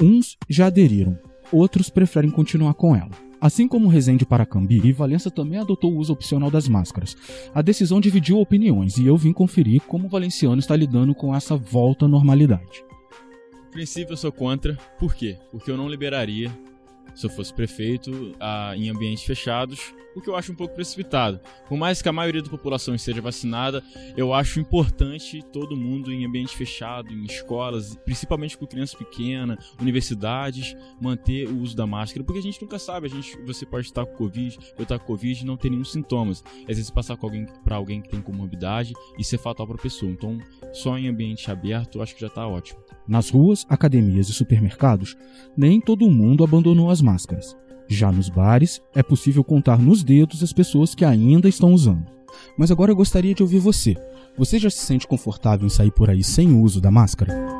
Uns já aderiram, outros preferem continuar com ela. Assim como Resende para Cambi, Valença também adotou o uso opcional das máscaras. A decisão dividiu opiniões e eu vim conferir como o valenciano está lidando com essa volta à normalidade. No princípio eu sou contra. Por quê? Porque eu não liberaria se eu fosse prefeito, a, em ambientes fechados, o que eu acho um pouco precipitado. Por mais que a maioria da população esteja vacinada, eu acho importante todo mundo em ambiente fechado, em escolas, principalmente com crianças pequenas, universidades, manter o uso da máscara, porque a gente nunca sabe, a gente, você pode estar com Covid, eu estar com Covid e não ter nenhum sintomas. Às vezes passar com alguém para alguém que tem comorbidade e ser fatal para a pessoa. Então, só em ambiente aberto, acho que já está ótimo. Nas ruas, academias e supermercados, nem todo mundo abandonou as máscaras. Já nos bares, é possível contar nos dedos as pessoas que ainda estão usando. Mas agora eu gostaria de ouvir você. Você já se sente confortável em sair por aí sem o uso da máscara?